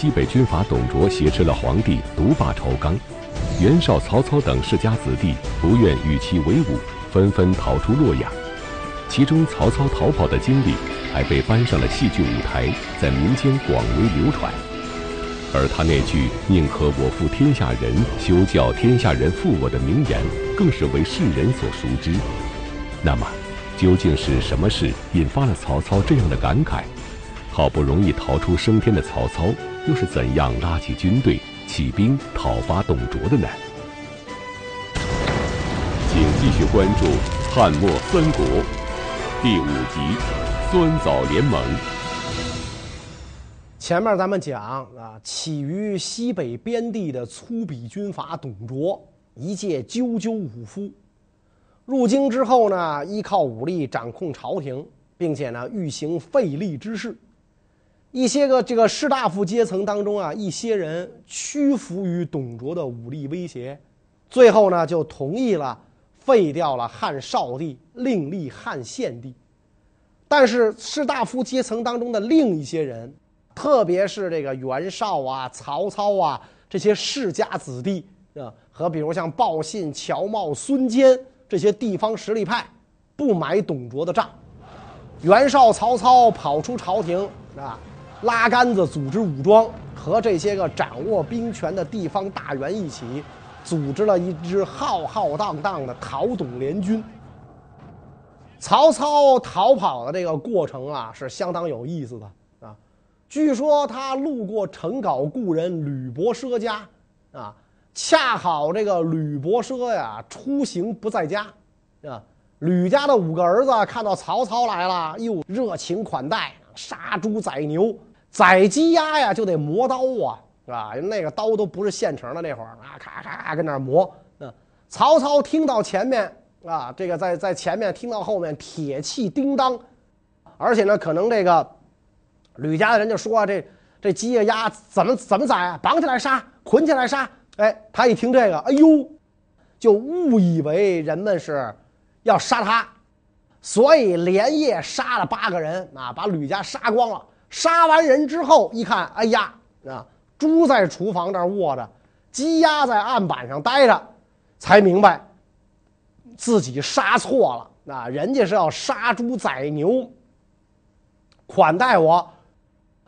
西北军阀董卓挟持了皇帝，独霸朝纲。袁绍、曹操等世家子弟不愿与其为伍，纷纷逃出洛阳。其中，曹操逃跑的经历还被搬上了戏剧舞台，在民间广为流传。而他那句“宁可我负天下人，休教天下人负我”的名言，更是为世人所熟知。那么，究竟是什么事引发了曹操这样的感慨？好不容易逃出升天的曹操，又是怎样拉起军队起兵讨伐董卓的呢？请继续关注《汉末三国》第五集《酸枣联盟》。前面咱们讲啊，起于西北边地的粗鄙军阀董卓，一介赳赳武夫，入京之后呢，依靠武力掌控朝廷，并且呢，欲行废立之事。一些个这个士大夫阶层当中啊，一些人屈服于董卓的武力威胁，最后呢就同意了废掉了汉少帝，另立汉献帝。但是士大夫阶层当中的另一些人，特别是这个袁绍啊、曹操啊这些世家子弟啊，和比如像鲍信、乔瑁、孙坚这些地方实力派，不买董卓的账。袁绍、曹操跑出朝廷啊。拉杆子组织武装，和这些个掌握兵权的地方大员一起，组织了一支浩浩荡荡的讨董联军。曹操逃跑的这个过程啊，是相当有意思的啊。据说他路过成皋故人吕伯奢家，啊，恰好这个吕伯奢呀出行不在家，啊，吕家的五个儿子看到曹操来了，又热情款待，杀猪宰牛。宰鸡鸭呀，就得磨刀啊，是吧？那个刀都不是现成的，那会儿啊，咔咔咔跟那磨。嗯，曹操听到前面啊，这个在在前面听到后面铁器叮当，而且呢，可能这个吕家的人就说啊这这鸡呀鸭怎么怎么宰啊？绑起来杀，捆起来杀。哎，他一听这个，哎呦，就误以为人们是要杀他，所以连夜杀了八个人啊，把吕家杀光了。杀完人之后，一看，哎呀，啊，猪在厨房这儿卧着，鸡鸭在案板上待着，才明白自己杀错了。啊，人家是要杀猪宰牛，款待我，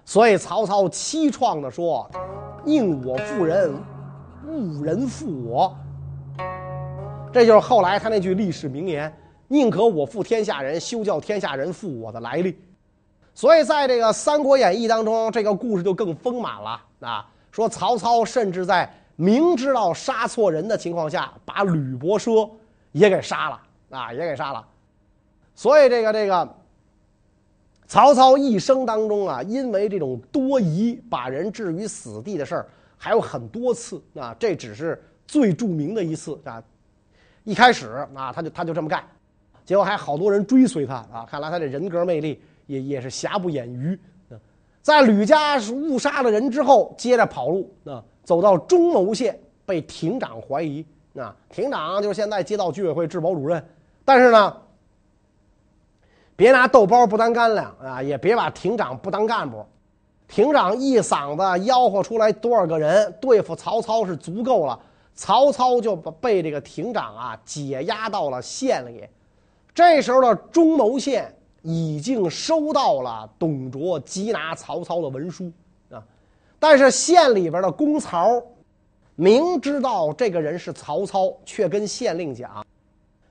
所以曹操凄怆地说：“宁我负人，勿人负我。”这就是后来他那句历史名言：“宁可我负天下人，休叫天下人负我”的来历。所以，在这个《三国演义》当中，这个故事就更丰满了啊！说曹操甚至在明知道杀错人的情况下，把吕伯奢也给杀了啊，也给杀了。所以，这个这个曹操一生当中啊，因为这种多疑，把人置于死地的事儿还有很多次啊。这只是最著名的一次啊。一开始啊，他就他就这么干，结果还好多人追随他啊。看来他这人格魅力。也也是瑕不掩瑜，在吕家是误杀了人之后，接着跑路啊，走到中牟县，被亭长怀疑啊，亭长就是现在街道居委会治保主任，但是呢，别拿豆包不当干粮啊，也别把亭长不当干部，亭长一嗓子吆喝出来多少个人对付曹操是足够了，曹操就被这个亭长啊解押到了县里，这时候的中牟县。已经收到了董卓缉拿曹操的文书啊，但是县里边的公曹明知道这个人是曹操，却跟县令讲：“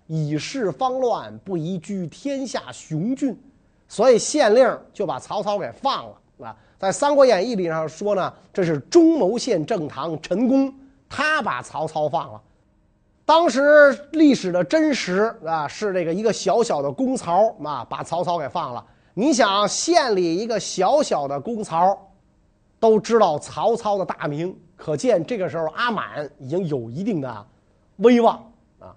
以事方乱，不宜居天下雄峻。”所以县令就把曹操给放了啊。在《三国演义》里上说呢，这是中牟县正堂陈宫，他把曹操放了。当时历史的真实啊，是这个一个小小的公曹啊，把曹操给放了。你想，县里一个小小的公曹，都知道曹操的大名，可见这个时候阿满已经有一定的威望啊。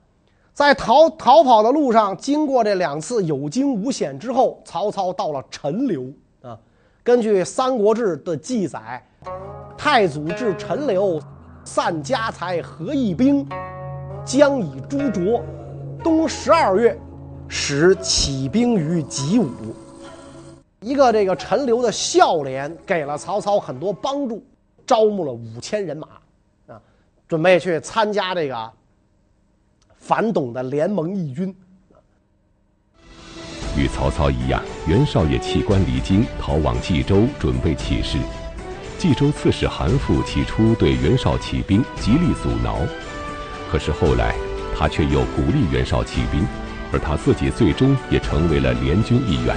在逃逃跑的路上，经过这两次有惊无险之后，曹操到了陈留啊。根据《三国志》的记载，太祖至陈留，散家财，合议兵。将以诛卓，冬十二月，始起兵于己武。一个这个陈留的孝廉给了曹操很多帮助招募了五千人马，啊，准备去参加这个反董的联盟义军。与曹操一样，袁绍也弃官离京，逃往冀州，准备起事。冀州刺史韩馥起初对袁绍起兵极力阻挠，可是后来他却又鼓励袁绍起兵，而他自己最终也成为了联军一员。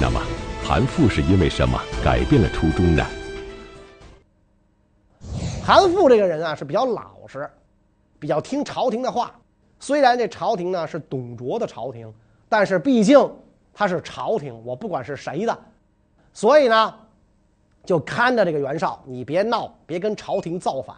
那么，韩馥是因为什么改变了初衷呢？韩馥这个人啊是比较老实，比较听朝廷的话。虽然这朝廷呢是董卓的朝廷，但是毕竟他是朝廷，我不管是谁的，所以呢就看着这个袁绍，你别闹，别跟朝廷造反。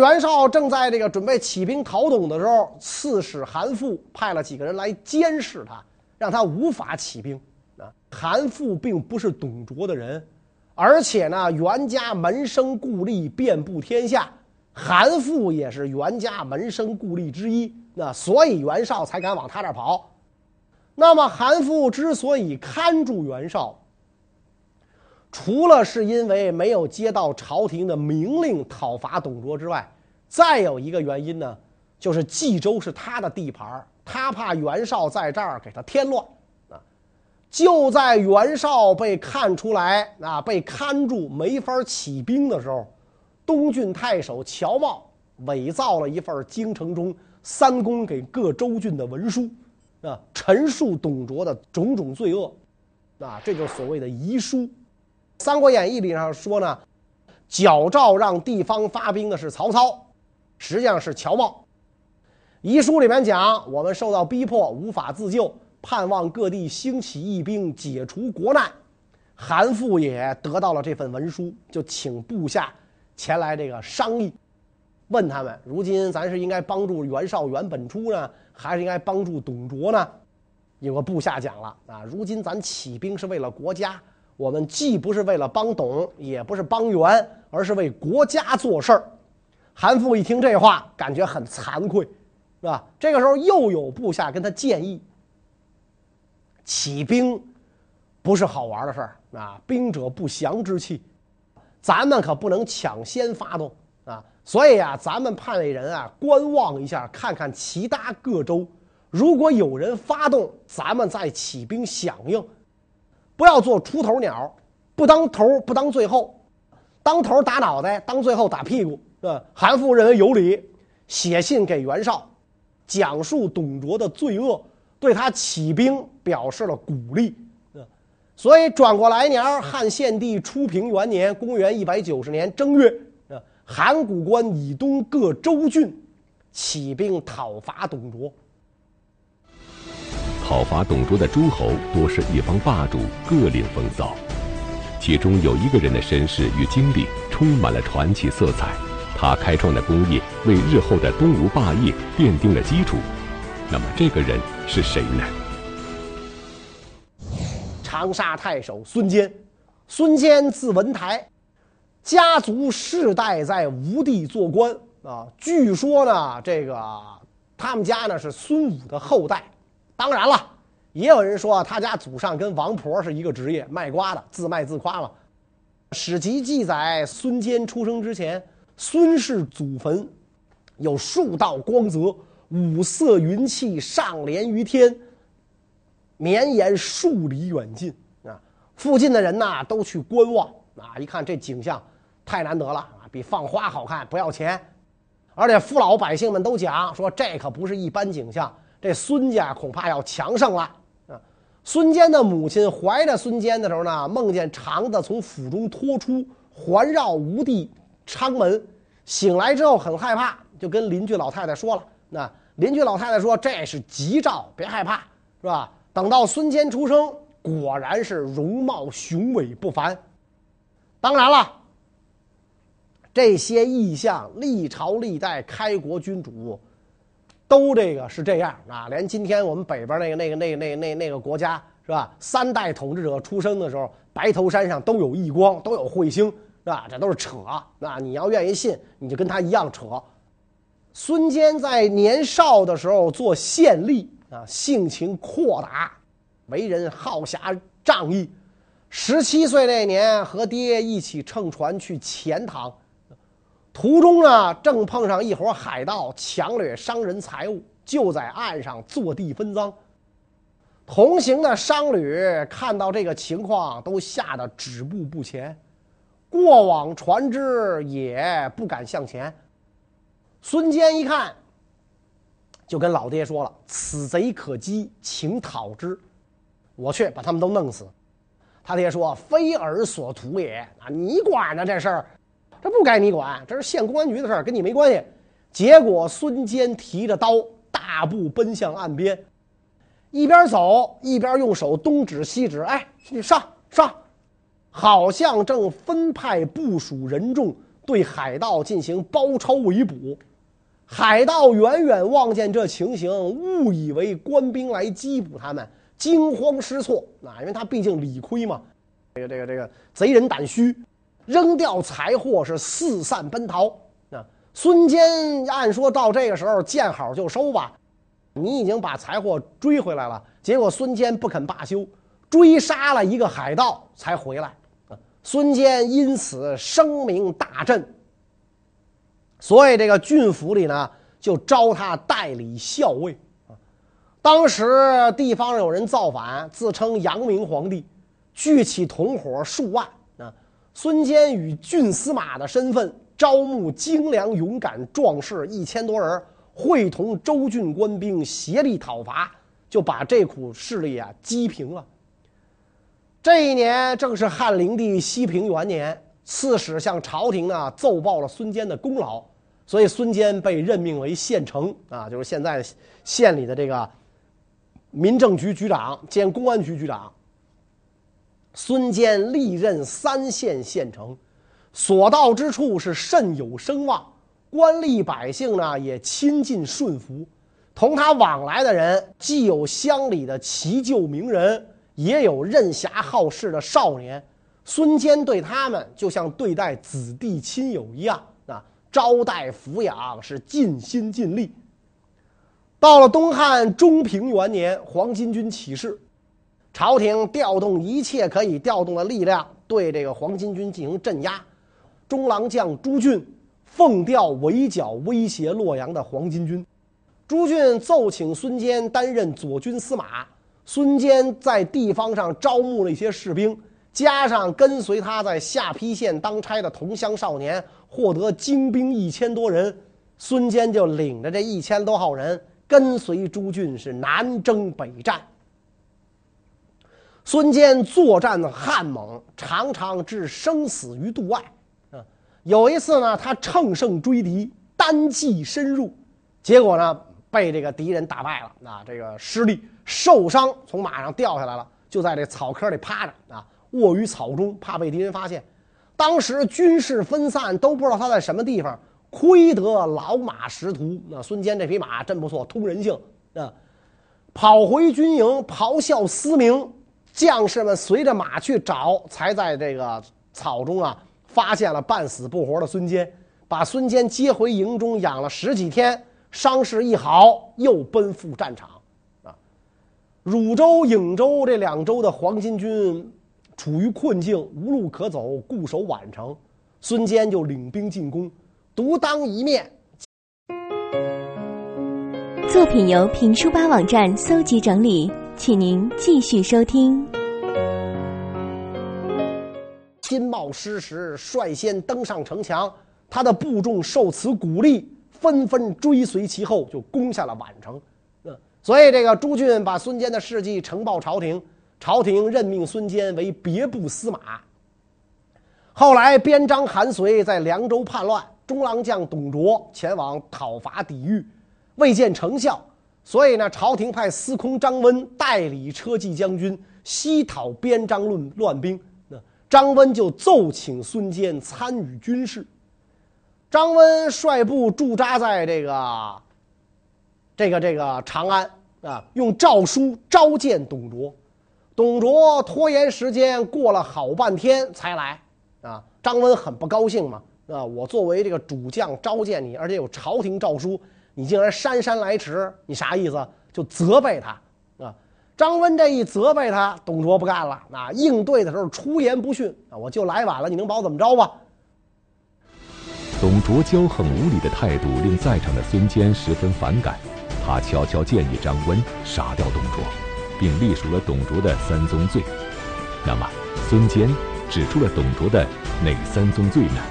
袁绍正在这个准备起兵讨董的时候，刺史韩馥派了几个人来监视他，让他无法起兵。啊，韩馥并不是董卓的人。而且呢，袁家门生故吏遍布天下，韩馥也是袁家门生故吏之一，那所以袁绍才敢往他这跑。那么韩馥之所以看住袁绍，除了是因为没有接到朝廷的明令讨伐董卓之外，再有一个原因呢，就是冀州是他的地盘，他怕袁绍在这儿给他添乱啊。就在袁绍被看出来啊，被看住没法起兵的时候，东郡太守乔瑁伪造了一份京城中三公给各州郡的文书，啊，陈述董卓的种种罪恶，啊，这就是所谓的遗书。《三国演义》里上说呢，矫诏让地方发兵的是曹操，实际上是乔瑁。遗书里面讲，我们受到逼迫，无法自救。盼望各地兴起义兵，解除国难。韩馥也得到了这份文书，就请部下前来这个商议，问他们：如今咱是应该帮助袁绍、袁本初呢，还是应该帮助董卓呢？有个部下讲了啊，如今咱起兵是为了国家，我们既不是为了帮董，也不是帮袁，而是为国家做事儿。韩馥一听这话，感觉很惭愧，是吧？这个时候又有部下跟他建议。起兵不是好玩的事儿啊！兵者不祥之器，咱们可不能抢先发动啊！所以啊，咱们派人啊观望一下，看看其他各州，如果有人发动，咱们再起兵响应，不要做出头鸟，不当头不当最后，当头打脑袋，当最后打屁股。啊，韩馥认为有理，写信给袁绍，讲述董卓的罪恶。对他起兵表示了鼓励，所以转过来年，汉献帝初平元年（公元一百九十年）正月，函谷关以东各州郡起兵讨伐董卓。讨伐董卓的诸侯多是一方霸主，各领风骚，其中有一个人的身世与经历充满了传奇色彩，他开创的功业为日后的东吴霸业奠定了基础。那么这个人是谁呢？长沙太守孙坚，孙坚字文台，家族世代在吴地做官啊。据说呢，这个他们家呢是孙武的后代。当然了，也有人说他家祖上跟王婆是一个职业，卖瓜的，自卖自夸嘛。史籍记载，孙坚出生之前，孙氏祖坟有数道光泽。五色云气上连于天，绵延数里远近啊！附近的人呐都去观望啊！一看这景象太难得了啊，比放花好看，不要钱。而且父老百姓们都讲说，这可不是一般景象，这孙家恐怕要强盛了啊！孙坚的母亲怀着孙坚的时候呢，梦见肠子从腹中脱出，环绕吴地昌门，醒来之后很害怕，就跟邻居老太太说了那。邻居老太太说：“这是吉兆，别害怕，是吧？”等到孙坚出生，果然是容貌雄伟不凡。当然了，这些异象，历朝历代开国君主都这个是这样啊。连今天我们北边那个、那个、那个、那个、那那个国家，是吧？三代统治者出生的时候，白头山上都有异光，都有彗星，是吧？这都是扯。那你要愿意信，你就跟他一样扯。孙坚在年少的时候做县吏啊，性情阔达，为人好侠仗义。十七岁那年，和爹一起乘船去钱塘，途中呢，正碰上一伙海盗抢掠商人财物，就在岸上坐地分赃。同行的商旅看到这个情况，都吓得止步不前，过往船只也不敢向前。孙坚一看，就跟老爹说了：“此贼可击，请讨之。我去把他们都弄死。”他爹说：“非尔所图也啊！你管着这事儿，这不该你管，这是县公安局的事儿，跟你没关系。”结果孙坚提着刀，大步奔向岸边。一边走一边用手东指西指，哎，你上上，好像正分派部署人众对海盗进行包抄围捕。海盗远远望见这情形，误以为官兵来缉捕他们，惊慌失措。啊，因为他毕竟理亏嘛，这个这个这个贼人胆虚，扔掉财货是四散奔逃。啊，孙坚按说到这个时候见好就收吧。你已经把财货追回来了，结果孙坚不肯罢休，追杀了一个海盗才回来。孙坚因此声名大振，所以这个郡府里呢就招他代理校尉。当时地方有人造反，自称阳明皇帝，聚起同伙数万。孙坚以郡司马的身份招募精良勇敢壮士一千多人。会同州郡官兵协力讨伐，就把这股势力啊击平了。这一年正是汉灵帝西平元年，刺史向朝廷呢奏报了孙坚的功劳，所以孙坚被任命为县丞啊，就是现在县里的这个民政局局长兼公安局局长。孙坚历任三县县丞，所到之处是甚有声望。官吏百姓呢也亲近顺服，同他往来的人既有乡里的奇旧名人，也有任侠好事的少年。孙坚对他们就像对待子弟亲友一样啊，招待抚养是尽心尽力。到了东汉中平元年，黄巾军起事，朝廷调动一切可以调动的力量，对这个黄巾军进行镇压。中郎将朱俊。奉调围剿威胁洛阳的黄巾军，朱俊奏请孙坚担任左军司马。孙坚在地方上招募了一些士兵，加上跟随他在下邳县当差的同乡少年，获得精兵一千多人。孙坚就领着这一千多号人，跟随朱俊是南征北战。孙坚作战悍猛，常常置生死于度外。啊有一次呢，他乘胜追敌，单骑深入，结果呢被这个敌人打败了，啊，这个失利受伤，从马上掉下来了，就在这草窠里趴着啊，卧于草中，怕被敌人发现。当时军士分散，都不知道他在什么地方。亏得老马识途，那孙坚这匹马真不错，通人性啊。跑回军营，咆哮嘶鸣，将士们随着马去找，才在这个草中啊。发现了半死不活的孙坚，把孙坚接回营中养了十几天，伤势一好，又奔赴战场。啊，汝州、颍州这两州的黄巾军处于困境，无路可走，固守宛城。孙坚就领兵进攻，独当一面。作品由评书吧网站搜集整理，请您继续收听。金茂师时率先登上城墙，他的部众受此鼓励，纷纷追随其后，就攻下了宛城。嗯，所以这个朱俊把孙坚的事迹呈报朝廷，朝廷任命孙坚为别部司马。后来边章韩遂在凉州叛乱，中郎将董卓前往讨伐抵御，未见成效，所以呢，朝廷派司空张温代理车骑将军，西讨边章论乱兵。那张温就奏请孙坚参与军事。张温率部驻扎在这个、这个、这个长安啊，用诏书召见董卓。董卓拖延时间，过了好半天才来啊。张温很不高兴嘛啊，我作为这个主将召见你，而且有朝廷诏书，你竟然姗姗来迟，你啥意思？就责备他啊。张温这一责备他，董卓不干了。那应对的时候出言不逊啊，我就来晚了，你能把我怎么着吧？董卓骄横无礼的态度令在场的孙坚十分反感，他悄悄建议张温杀掉董卓，并列数了董卓的三宗罪。那么，孙坚指出了董卓的哪三宗罪呢？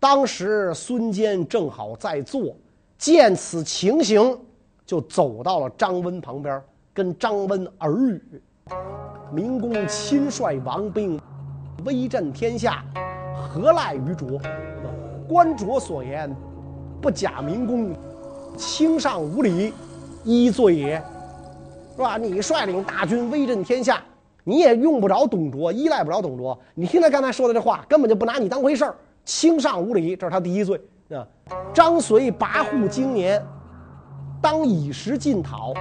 当时孙坚正好在座，见此情形，就走到了张温旁边，跟张温耳语：“明公亲率王兵，威震天下。”何赖于卓？关卓所言，不假明公，轻上无礼，一罪也，是吧？你率领大军威震天下，你也用不着董卓，依赖不着董卓。你听他刚才说的这话，根本就不拿你当回事儿，轻上无礼，这是他第一罪啊。张随跋扈经年，当以时进讨，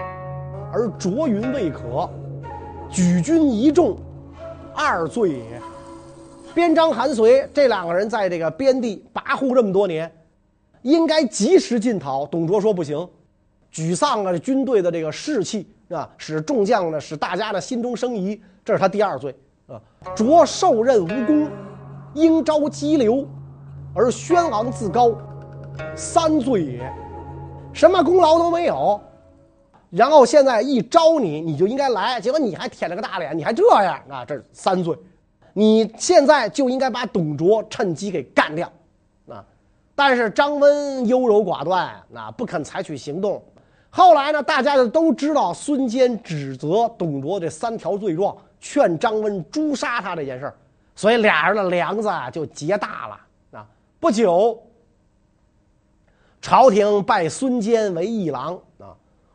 而卓云未可，举军一众，二罪也。边章韩遂这两个人在这个边地跋扈这么多年，应该及时进讨。董卓说不行，沮丧了军队的这个士气啊，使众将呢，使大家的心中生疑，这是他第二罪啊。卓受任无功，应召激流，而宣王自高，三罪也。什么功劳都没有，然后现在一招你，你就应该来，结果你还舔了个大脸，你还这样啊，这是三罪。你现在就应该把董卓趁机给干掉，啊！但是张温优柔寡断，啊，不肯采取行动。后来呢，大家就都知道孙坚指责董卓这三条罪状，劝张温诛杀他这件事，所以俩人的梁子就结大了！不久，朝廷拜孙坚为议郎啊。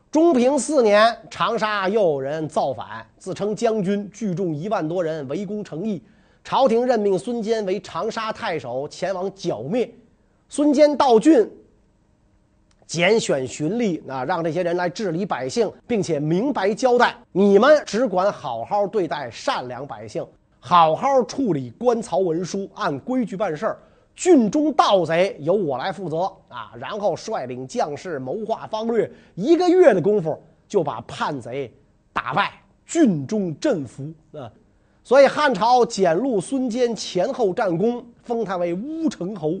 中平四年，长沙又有人造反，自称将军，聚众一万多人围攻城邑。朝廷任命孙坚为长沙太守，前往剿灭。孙坚到郡，拣选循吏，啊，让这些人来治理百姓，并且明白交代：你们只管好好对待善良百姓，好好处理官曹文书，按规矩办事儿。郡中盗贼由我来负责啊！然后率领将士谋划方略，一个月的功夫就把叛贼打败，郡中振服啊！所以汉朝检录孙坚前后战功，封他为乌程侯。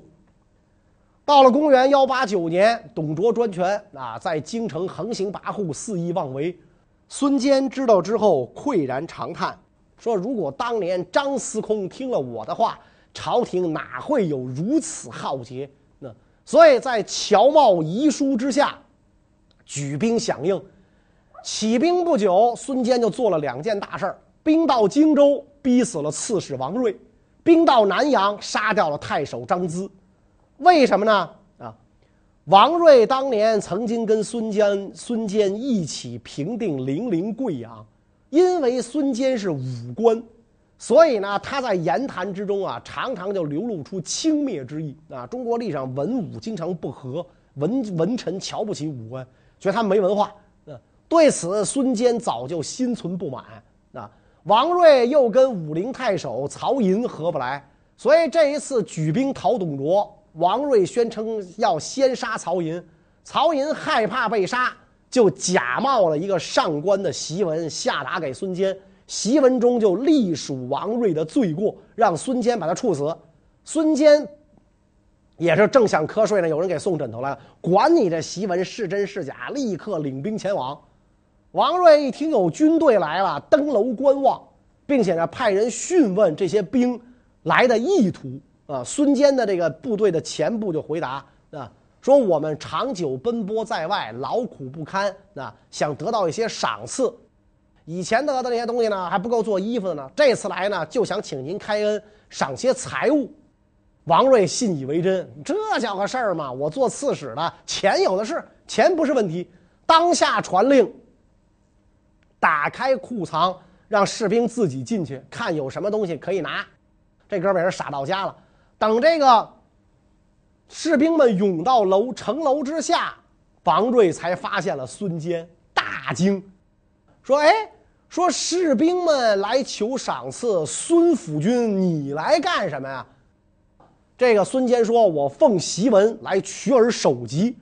到了公元幺八九年，董卓专权啊，在京城横行跋扈，肆意妄为。孙坚知道之后，喟然长叹，说：“如果当年张司空听了我的话，朝廷哪会有如此浩劫？”那所以在乔茂遗书之下，举兵响应。起兵不久，孙坚就做了两件大事儿。兵到荆州，逼死了刺史王睿；兵到南阳，杀掉了太守张咨。为什么呢？啊，王睿当年曾经跟孙坚、孙坚一起平定零陵、贵阳，因为孙坚是武官，所以呢，他在言谈之中啊，常常就流露出轻蔑之意啊。中国历史上文武经常不和，文文臣瞧不起武官，觉得他没文化。啊，对此，孙坚早就心存不满啊。王睿又跟武陵太守曹寅合不来，所以这一次举兵讨董卓，王睿宣称要先杀曹寅。曹寅害怕被杀，就假冒了一个上官的檄文下达给孙坚。檄文中就隶属王睿的罪过，让孙坚把他处死。孙坚也是正想瞌睡呢，有人给送枕头来了，管你这檄文是真是假，立刻领兵前往。王睿一听有军队来了，登楼观望，并且呢派人询问这些兵来的意图啊。孙坚的这个部队的前部就回答啊，说我们长久奔波在外，劳苦不堪啊，想得到一些赏赐。以前得的那些东西呢还不够做衣服的呢，这次来呢就想请您开恩，赏些财物。王瑞信以为真，这叫个事儿吗？我做刺史的，钱有的是，钱不是问题。当下传令。打开库藏，让士兵自己进去看有什么东西可以拿。这哥们儿傻到家了。等这个士兵们涌到楼城楼之下，王瑞才发现了孙坚，大惊，说：“哎，说士兵们来求赏赐，孙府君你来干什么呀？”这个孙坚说：“我奉檄文来取尔首级。”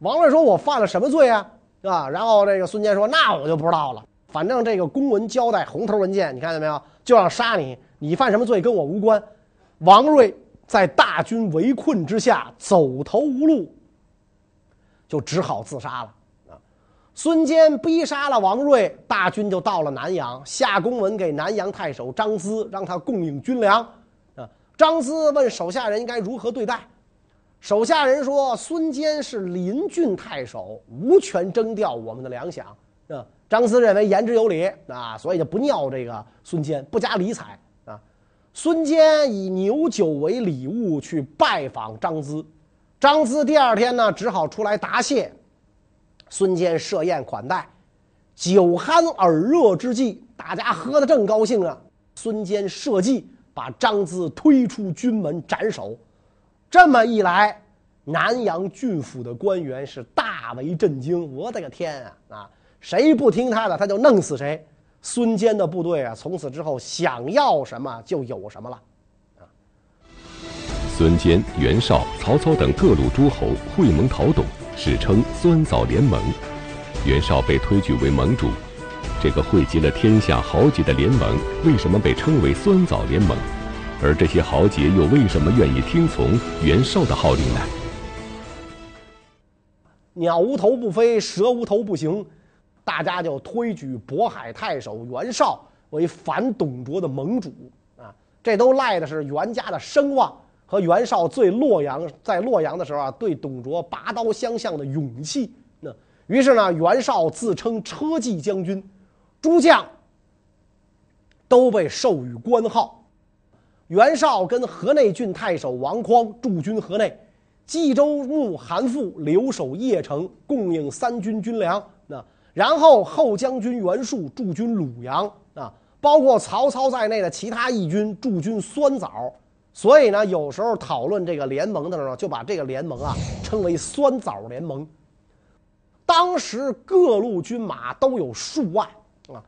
王睿说：“我犯了什么罪啊？啊？”然后这个孙坚说：“那我就不知道了。”反正这个公文交代，红头文件，你看见没有？就要杀你，你犯什么罪跟我无关。王睿在大军围困之下走投无路，就只好自杀了。孙坚逼杀了王睿，大军就到了南阳，下公文给南阳太守张咨，让他供应军粮。啊，张咨问手下人应该如何对待，手下人说：“孙坚是临郡太守，无权征调我们的粮饷。”啊，张咨认为言之有理啊，所以就不尿这个孙坚，不加理睬啊。孙坚以牛酒为礼物去拜访张咨，张咨第二天呢只好出来答谢。孙坚设宴款待，酒酣耳热之际，大家喝得正高兴啊！孙坚设计把张咨推出军门斩首。这么一来，南阳郡府的官员是大为震惊。我的个天啊！啊，谁不听他的，他就弄死谁。孙坚的部队啊，从此之后想要什么就有什么了。啊，孙坚、袁绍、曹操等各路诸侯会盟讨董，史称酸枣联盟。袁绍被推举为盟主，这个汇集了天下豪杰的联盟，为什么被称为酸枣联盟？而这些豪杰又为什么愿意听从袁绍的号令呢？鸟无头不飞，蛇无头不行。大家就推举渤海太守袁绍为反董卓的盟主啊，这都赖的是袁家的声望和袁绍最洛阳在洛阳的时候啊，对董卓拔刀相向的勇气。那于是呢，袁绍自称车骑将军，诸将都被授予官号。袁绍跟河内郡太守王匡驻军河内，冀州牧韩馥留守邺城，供应三军军粮。那。然后后将军袁术驻军鲁阳啊，包括曹操在内的其他义军驻军酸枣，所以呢，有时候讨论这个联盟的时候，就把这个联盟啊称为酸枣联盟。当时各路军马都有数万啊，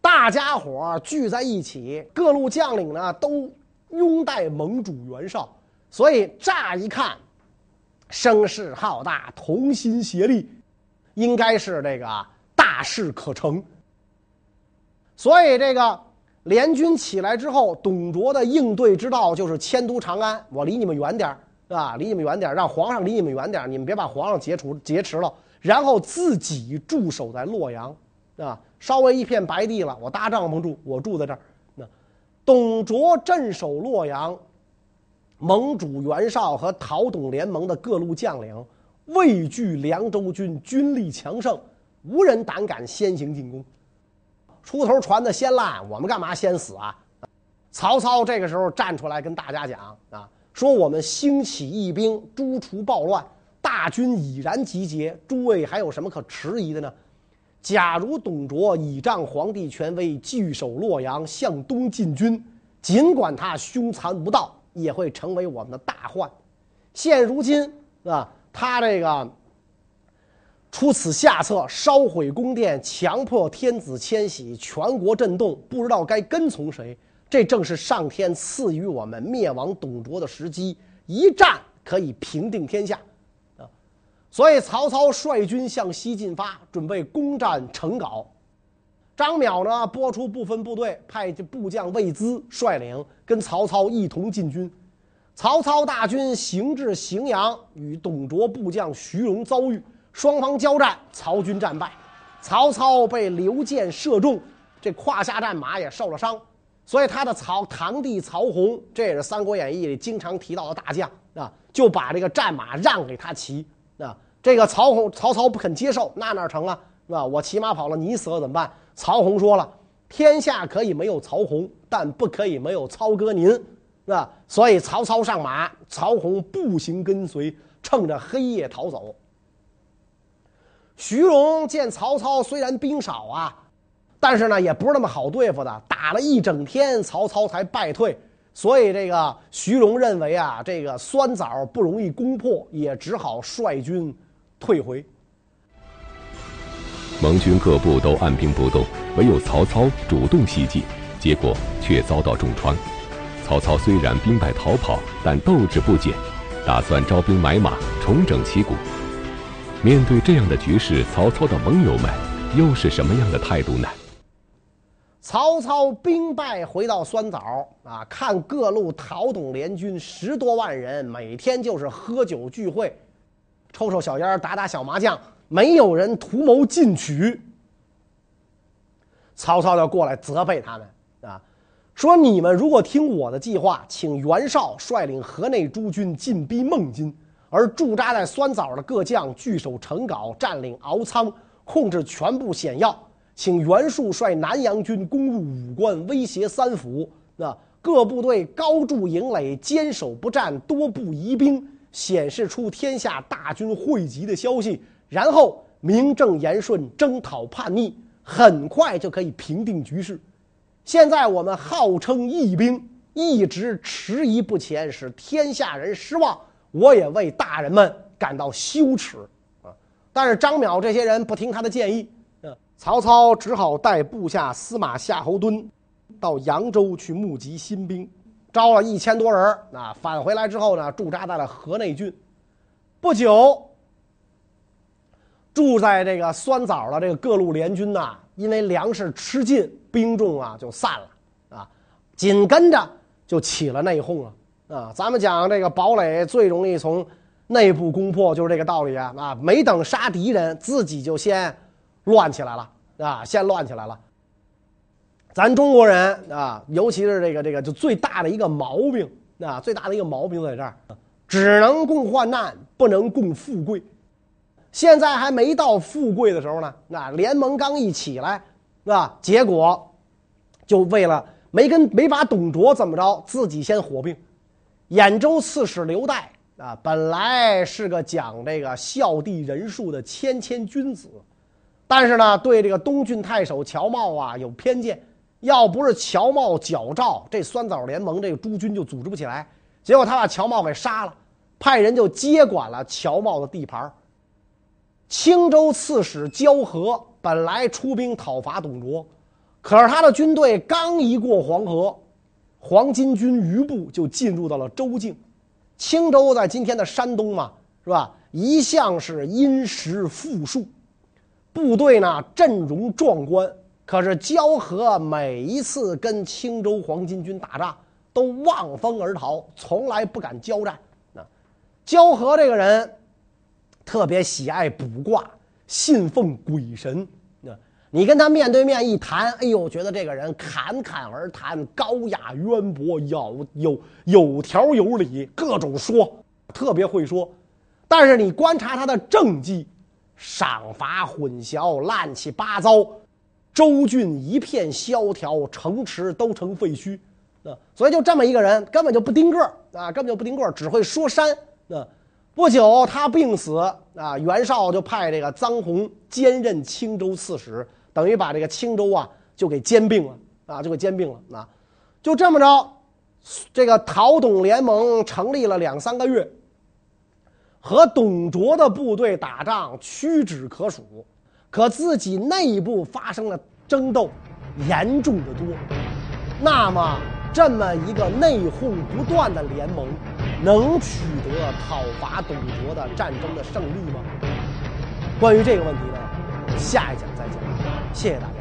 大家伙聚在一起，各路将领呢都拥戴盟主袁绍，所以乍一看，声势浩大，同心协力，应该是这个。大事可成，所以这个联军起来之后，董卓的应对之道就是迁都长安，我离你们远点儿，啊，离你们远点儿，让皇上离你们远点儿，你们别把皇上劫除劫持了，然后自己驻守在洛阳，啊，稍微一片白地了，我搭帐篷住，我住在这儿。那董卓镇守洛阳，盟主袁绍和讨董联盟的各路将领畏惧凉州军军力强盛。无人胆敢先行进攻，出头传的先烂，我们干嘛先死啊？曹操这个时候站出来跟大家讲啊，说我们兴起义兵，诛除暴乱，大军已然集结，诸位还有什么可迟疑的呢？假如董卓倚仗皇帝权威，据守洛阳，向东进军，尽管他凶残无道，也会成为我们的大患。现如今啊，他这个。出此下策，烧毁宫殿，强迫天子迁徙，全国震动，不知道该跟从谁。这正是上天赐予我们灭亡董卓的时机，一战可以平定天下，啊！所以曹操率军向西进发，准备攻占成皋。张邈呢，拨出部分部队，派部将魏资率领，跟曹操一同进军。曹操大军行至荥阳，与董卓部将徐荣遭遇。双方交战，曹军战败，曹操被刘建射中，这胯下战马也受了伤，所以他的曹堂弟曹洪，这也是《三国演义》里经常提到的大将啊，就把这个战马让给他骑啊。这个曹洪曹操不肯接受，那哪成啊？是吧？我骑马跑了，你死了怎么办？曹洪说了：“天下可以没有曹洪，但不可以没有操哥您，是吧？”所以曹操上马，曹洪步行跟随，趁着黑夜逃走。徐荣见曹操虽然兵少啊，但是呢也不是那么好对付的，打了一整天，曹操才败退。所以这个徐荣认为啊，这个酸枣不容易攻破，也只好率军退回。盟军各部都按兵不动，唯有曹操主动西进，结果却遭到重创。曹操虽然兵败逃跑，但斗志不减，打算招兵买马，重整旗鼓。面对这样的局势，曹操的盟友们又是什么样的态度呢？曹操兵败回到酸枣啊，看各路讨董联军十多万人，每天就是喝酒聚会，抽抽小烟，打打小麻将，没有人图谋进取。曹操就过来责备他们啊，说你们如果听我的计划，请袁绍率领河内诸军进逼孟津，而驻扎在酸枣的各将据守成皋，占领敖仓，控制全部险要。请袁术率南阳军攻入武关，威胁三府。那各部队高筑营垒，坚守不战，多布疑兵，显示出天下大军汇集的消息。然后名正言顺征讨叛逆，很快就可以平定局势。现在我们号称义兵，一直迟疑不前，使天下人失望。我也为大人们感到羞耻啊！但是张邈这些人不听他的建议。曹操只好带部下司马夏侯惇到扬州去募集新兵，招了一千多人。啊，返回来之后呢，驻扎在了河内郡。不久，住在这个酸枣的这个各路联军呐，因为粮食吃尽，兵众啊就散了。啊，紧跟着就起了内讧了。啊，咱们讲这个堡垒最容易从内部攻破，就是这个道理啊。啊，没等杀敌人，自己就先。乱起来了啊！先乱起来了。咱中国人啊，尤其是这个这个，就最大的一个毛病啊，最大的一个毛病在这儿，只能共患难，不能共富贵。现在还没到富贵的时候呢，那联盟刚一起来，啊，结果就为了没跟没把董卓怎么着，自己先火并。兖州刺史刘岱啊，本来是个讲这个孝弟仁术的谦谦君子。但是呢，对这个东郡太守乔瑁啊有偏见，要不是乔瑁矫诏，这酸枣联盟这个诸军就组织不起来。结果他把乔瑁给杀了，派人就接管了乔瑁的地盘。青州刺史焦和本来出兵讨伐董卓，可是他的军队刚一过黄河，黄巾军余部就进入到了州境。青州在今天的山东嘛，是吧？一向是殷实富庶。部队呢，阵容壮观，可是焦和每一次跟青州黄巾军打仗都望风而逃，从来不敢交战。啊，焦和这个人特别喜爱卜卦，信奉鬼神。你跟他面对面一谈，哎呦，觉得这个人侃侃而谈，高雅渊博，有有有条有理，各种说，特别会说。但是你观察他的政绩。赏罚混淆，乱七八糟，州郡一片萧条，城池都成废墟。啊，所以就这么一个人，根本就不丁个儿啊，根本就不丁个儿，只会说山。啊，不久他病死啊，袁绍就派这个臧洪兼任青州刺史，等于把这个青州啊就给兼并了啊，就给兼并了啊，就这么着，这个讨董联盟成立了两三个月。和董卓的部队打仗屈指可数，可自己内部发生了争斗，严重的多。那么，这么一个内讧不断的联盟，能取得讨伐董卓的战争的胜利吗？关于这个问题呢，下一讲再讲。谢谢大家。